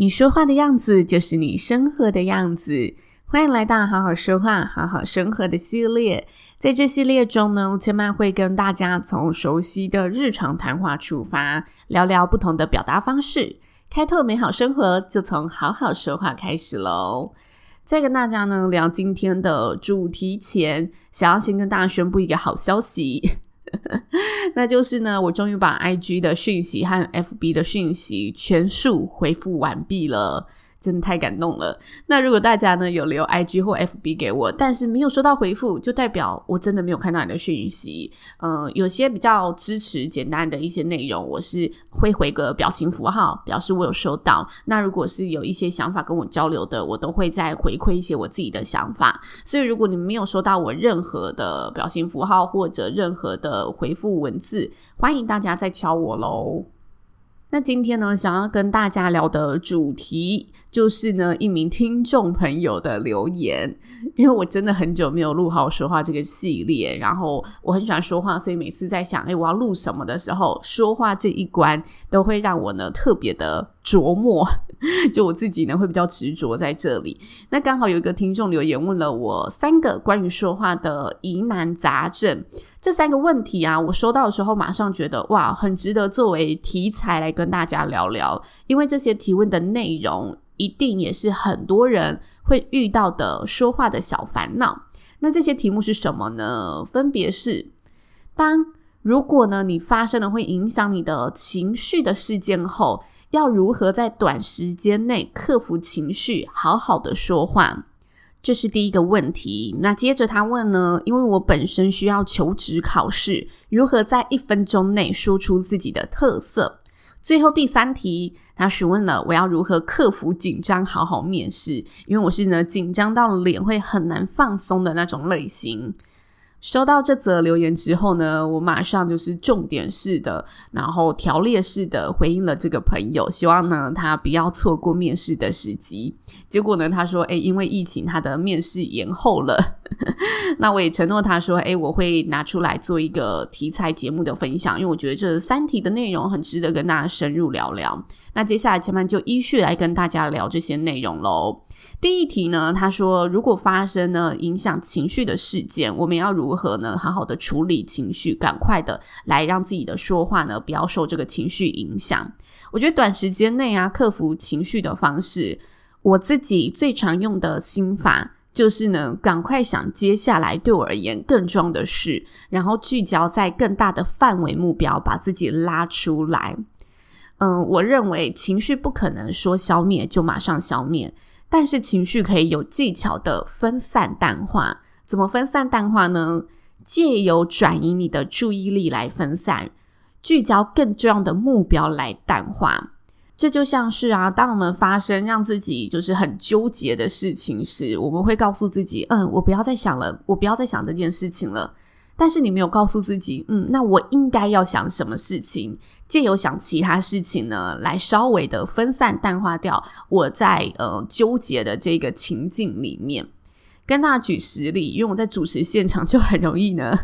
你说话的样子就是你生活的样子。欢迎来到好好说话、好好生活的系列。在这系列中呢，千嫚会跟大家从熟悉的日常谈话出发，聊聊不同的表达方式，开拓美好生活，就从好好说话开始喽。在跟大家呢聊今天的主题前，想要先跟大家宣布一个好消息。那就是呢，我终于把 IG 的讯息和 FB 的讯息全数回复完毕了。真的太感动了。那如果大家呢有留 IG 或 FB 给我，但是没有收到回复，就代表我真的没有看到你的讯息。嗯、有些比较支持简单的一些内容，我是会回个表情符号，表示我有收到。那如果是有一些想法跟我交流的，我都会再回馈一些我自己的想法。所以如果你没有收到我任何的表情符号或者任何的回复文字，欢迎大家再敲我喽。那今天呢，想要跟大家聊的主题就是呢，一名听众朋友的留言。因为我真的很久没有录好说话这个系列，然后我很喜欢说话，所以每次在想，哎，我要录什么的时候，说话这一关都会让我呢特别的琢磨。就我自己呢会比较执着在这里。那刚好有一个听众留言问了我三个关于说话的疑难杂症。这三个问题啊，我收到的时候马上觉得哇，很值得作为题材来跟大家聊聊，因为这些提问的内容一定也是很多人会遇到的说话的小烦恼。那这些题目是什么呢？分别是：当如果呢你发生了会影响你的情绪的事件后，要如何在短时间内克服情绪，好好的说话？这是第一个问题。那接着他问呢，因为我本身需要求职考试，如何在一分钟内说出自己的特色？最后第三题，他询问了我要如何克服紧张，好好面试，因为我是呢紧张到脸会很难放松的那种类型。收到这则留言之后呢，我马上就是重点式的，然后条列式的回应了这个朋友，希望呢他不要错过面试的时机。结果呢，他说：“诶，因为疫情，他的面试延后了。”那我也承诺他说：“诶，我会拿出来做一个题材节目的分享，因为我觉得这三题的内容很值得跟大家深入聊聊。”那接下来前面就依序来跟大家聊这些内容喽。第一题呢，他说，如果发生呢影响情绪的事件，我们要如何呢好好的处理情绪，赶快的来让自己的说话呢不要受这个情绪影响。我觉得短时间内啊克服情绪的方式，我自己最常用的心法就是呢赶快想接下来对我而言更重要的事，然后聚焦在更大的范围目标，把自己拉出来。嗯，我认为情绪不可能说消灭就马上消灭。但是情绪可以有技巧的分散淡化，怎么分散淡化呢？借由转移你的注意力来分散，聚焦更重要的目标来淡化。这就像是啊，当我们发生让自己就是很纠结的事情时，我们会告诉自己，嗯，我不要再想了，我不要再想这件事情了。但是你没有告诉自己，嗯，那我应该要想什么事情？借由想其他事情呢，来稍微的分散淡化掉我在呃纠结的这个情境里面。跟大家举实例，因为我在主持现场就很容易呢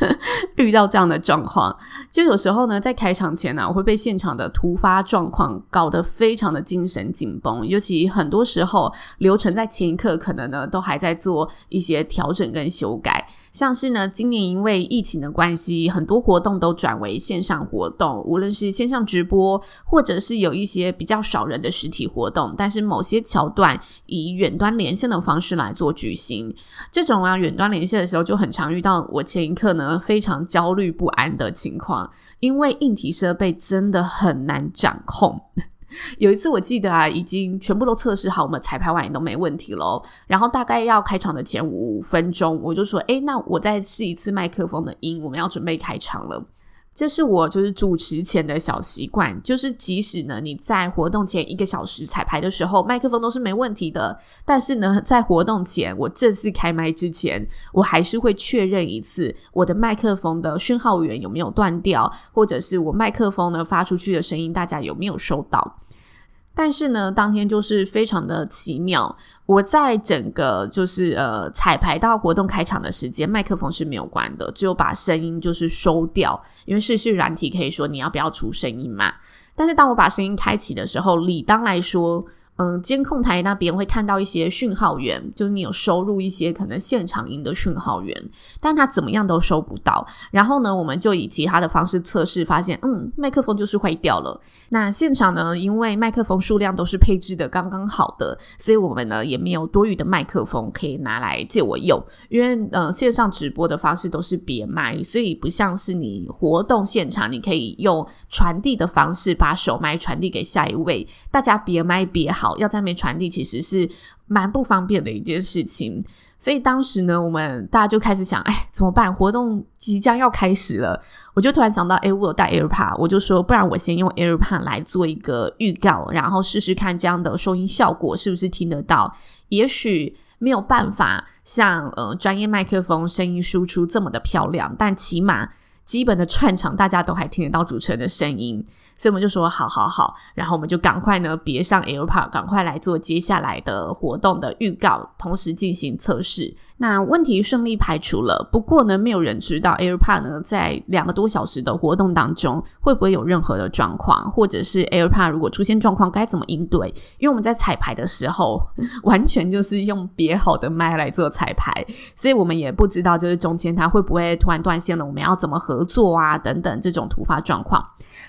遇到这样的状况。就有时候呢，在开场前呢、我会被现场的突发状况搞得非常的精神紧绷，尤其很多时候流程在前一刻可能呢都还在做一些调整跟修改。像是呢，今年因为疫情的关系，很多活动都转为线上活动，无论是线上直播，或者是有一些比较少人的实体活动，但是某些桥段以远端连线的方式来做举行。这种啊，远端连线的时候就很常遇到我前一刻呢非常焦虑不安的情况，因为硬体设备真的很难掌控。有一次我记得啊，已经全部都测试好，我们彩排完也都没问题喽。然后大概要开场的前五分钟，我就说：“诶，那我再试一次麦克风的音，我们要准备开场了。”这是我就是主持前的小习惯，就是即使呢你在活动前一个小时彩排的时候，麦克风都是没问题的，但是呢在活动前我正式开麦之前，我还是会确认一次我的麦克风的讯号源有没有断掉，或者是我麦克风呢发出去的声音大家有没有收到。但是呢，当天就是非常的奇妙。我在整个就是呃彩排到活动开场的时间，麦克风是没有关的，只有把声音就是收掉，因为试试软体可以说你要不要出声音嘛。但是当我把声音开启的时候，理当来说。嗯，监控台那边会看到一些讯号源，就是你有收入一些可能现场音的讯号源，但它怎么样都收不到。然后呢，我们就以其他的方式测试，发现嗯，麦克风就是坏掉了。那现场呢，因为麦克风数量都是配置的刚刚好的，所以我们呢也没有多余的麦克风可以拿来借我用。因为嗯，线上直播的方式都是别麦，所以不像是你活动现场，你可以用传递的方式把手麦传递给下一位，大家别麦别好。好，要在那边传递，其实是蛮不方便的一件事情。所以当时呢，我们大家就开始想，哎，怎么办？活动即将要开始了，我就突然想到，哎，我有带 AirPod，我就说，不然我先用 AirPod 来做一个预告，然后试试看这样的收音效果是不是听得到。也许没有办法像呃专业麦克风声音输出这么的漂亮，但起码基本的串场大家都还听得到主持人的声音。所以我们就说好好好，然后我们就赶快呢别上 AirPod，赶快来做接下来的活动的预告，同时进行测试。那问题顺利排除了，不过呢，没有人知道 AirPod 呢在两个多小时的活动当中会不会有任何的状况，或者是 AirPod 如果出现状况该怎么应对？因为我们在彩排的时候 完全就是用别好的麦来做彩排，所以我们也不知道就是中间它会不会突然断线了，我们要怎么合作啊等等这种突发状况。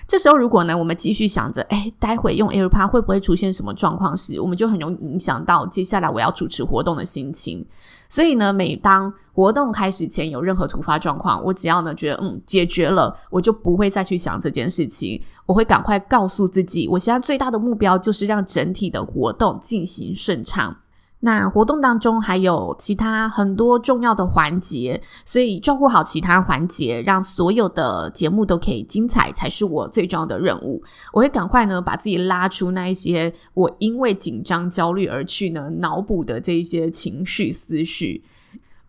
这时候如果呢我们继续想着，哎，待会用 AirPod 会不会出现什么状况时，我们就很容易影响到接下来我要主持活动的心情。所以呢，每当活动开始前有任何突发状况，我只要呢觉得嗯解决了，我就不会再去想这件事情。我会赶快告诉自己，我现在最大的目标就是让整体的活动进行顺畅。那活动当中还有其他很多重要的环节，所以照顾好其他环节，让所有的节目都可以精彩，才是我最重要的任务。我会赶快呢把自己拉出那一些我因为紧张焦虑而去呢脑补的这一些情绪思绪。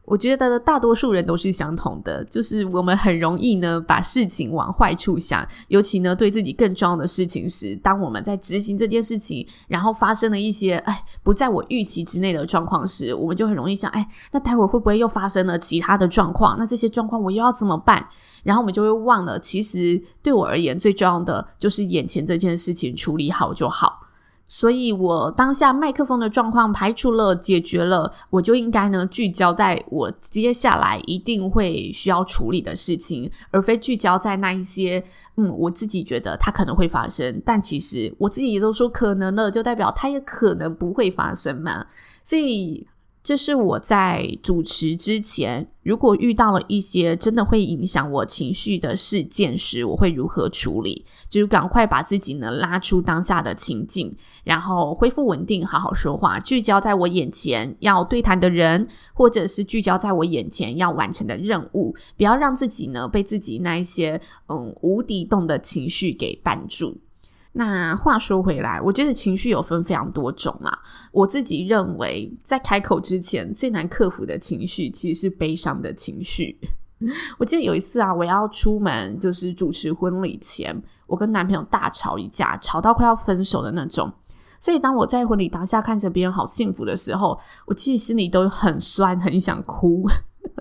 我觉得大多数人都是相同的，就是我们很容易呢把事情往坏处想，尤其呢对自己更重要的事情时，当我们在执行这件事情，然后发生了一些哎不在我预期之内的状况时，我们就很容易想，哎，那待会会不会又发生了其他的状况？那这些状况我又要怎么办？然后我们就会忘了，其实对我而言最重要的就是眼前这件事情处理好就好。所以，我当下麦克风的状况排除了、解决了，我就应该呢聚焦在我接下来一定会需要处理的事情，而非聚焦在那一些嗯，我自己觉得它可能会发生，但其实我自己都说可能了，就代表它也可能不会发生嘛。所以。这是我在主持之前，如果遇到了一些真的会影响我情绪的事件时，我会如何处理？就是赶快把自己呢拉出当下的情境，然后恢复稳定，好好说话，聚焦在我眼前要对谈的人，或者是聚焦在我眼前要完成的任务，不要让自己呢被自己那一些嗯无底洞的情绪给绊住。那话说回来，我觉得情绪有分非常多种啦。我自己认为，在开口之前最难克服的情绪，其实是悲伤的情绪。我记得有一次啊，我要出门，就是主持婚礼前，我跟男朋友大吵一架，吵到快要分手的那种。所以当我在婚礼当下看着别人好幸福的时候，我其实心里都很酸，很想哭。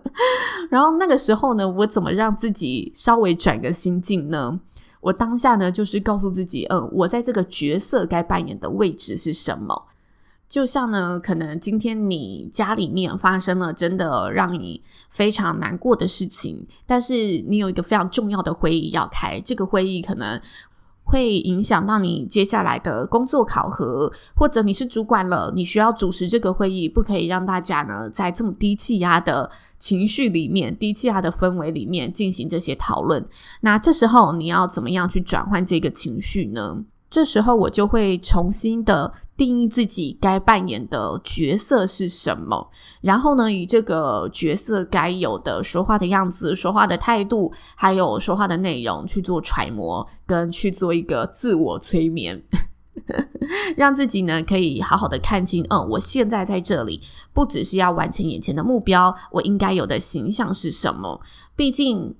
然后那个时候呢，我怎么让自己稍微转个心境呢？我当下呢，就是告诉自己，嗯，我在这个角色该扮演的位置是什么？就像呢，可能今天你家里面发生了真的让你非常难过的事情，但是你有一个非常重要的会议要开，这个会议可能会影响到你接下来的工作考核，或者你是主管了，你需要主持这个会议，不可以让大家呢在这么低气压的情绪里面、低气压的氛围里面进行这些讨论。那这时候你要怎么样去转换这个情绪呢？这时候我就会重新的定义自己该扮演的角色是什么，然后呢，以这个角色该有的说话的样子、说话的态度，还有说话的内容去做揣摩，跟去做一个自我催眠。让自己呢可以好好的看清，嗯，我现在在这里，不只是要完成眼前的目标，我应该有的形象是什么？毕竟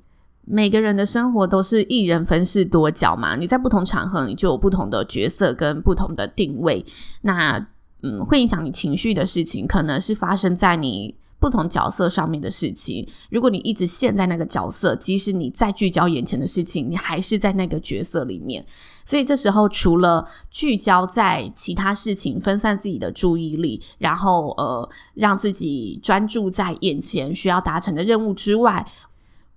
每个人的生活都是一人分饰多角嘛，你在不同场合，你就有不同的角色跟不同的定位。那嗯，会影响你情绪的事情，可能是发生在你。不同角色上面的事情，如果你一直陷在那个角色，即使你再聚焦眼前的事情，你还是在那个角色里面。所以这时候，除了聚焦在其他事情，分散自己的注意力，然后呃，让自己专注在眼前需要达成的任务之外。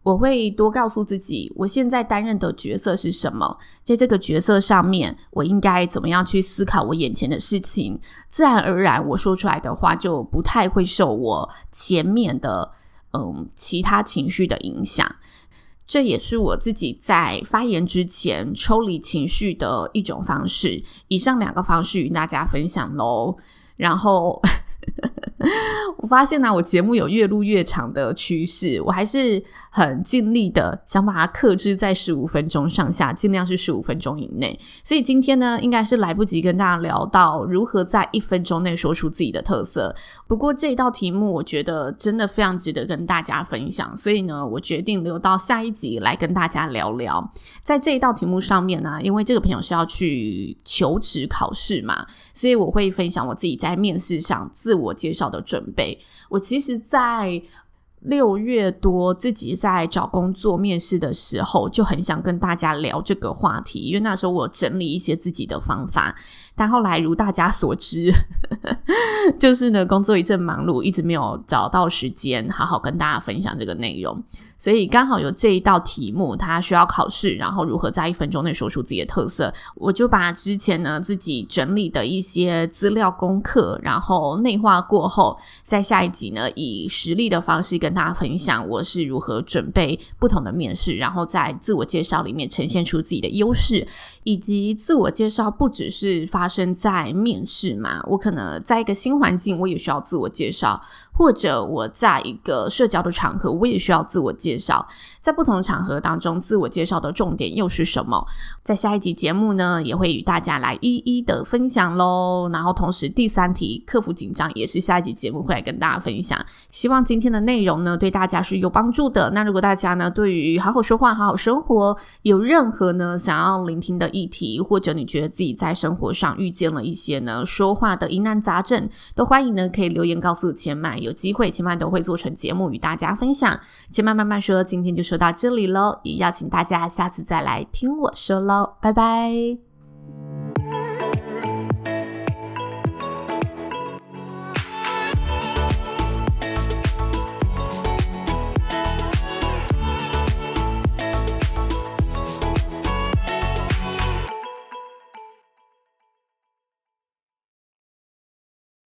我会多告诉自己，我现在担任的角色是什么，在这个角色上面，我应该怎么样去思考我眼前的事情，自然而然，我说出来的话就不太会受我前面的嗯其他情绪的影响。这也是我自己在发言之前抽离情绪的一种方式。以上两个方式与大家分享喽，然后。我发现呢、我节目有越录越长的趋势，我还是很尽力的想把它克制在十五分钟上下，尽量是十五分钟以内。所以今天呢，应该是来不及跟大家聊到如何在一分钟内说出自己的特色。不过这一道题目，我觉得真的非常值得跟大家分享，所以呢，我决定留到下一集来跟大家聊聊。在这一道题目上面呢、因为这个朋友是要去求职考试嘛，所以我会分享我自己在面试上自我介绍的准备。我其实，在六月多自己在找工作面试的时候，就很想跟大家聊这个话题，因为那时候我整理一些自己的方法，但后来如大家所知，就是呢，工作一阵忙碌，一直没有找到时间好好跟大家分享这个内容。所以刚好有这一道题目，它需要考试，然后如何在一分钟内说出自己的特色，我就把之前呢自己整理的一些资料功课，然后内化过后，在下一集呢以实例的方式跟大家分享我是如何准备不同的面试，然后在自我介绍里面呈现出自己的优势，以及自我介绍不只是发生在面试嘛，我可能在一个新环境，我也需要自我介绍。或者我在一个社交的场合，我也需要自我介绍。在不同的场合当中，自我介绍的重点又是什么？在下一集节目呢，也会与大家来一一的分享喽。然后同时，第三题克服紧张也是下一集节目会来跟大家分享。希望今天的内容呢，对大家是有帮助的。那如果大家呢，对于好好说话、好好生活有任何呢想要聆听的议题，或者你觉得自己在生活上遇见了一些呢说话的疑难杂症，都欢迎呢可以留言告诉千嫚。有有机会千万都会做成节目与大家分享。千嫚慢慢说，今天就说到这里喽，也邀请大家下次再来听我说喽，拜拜。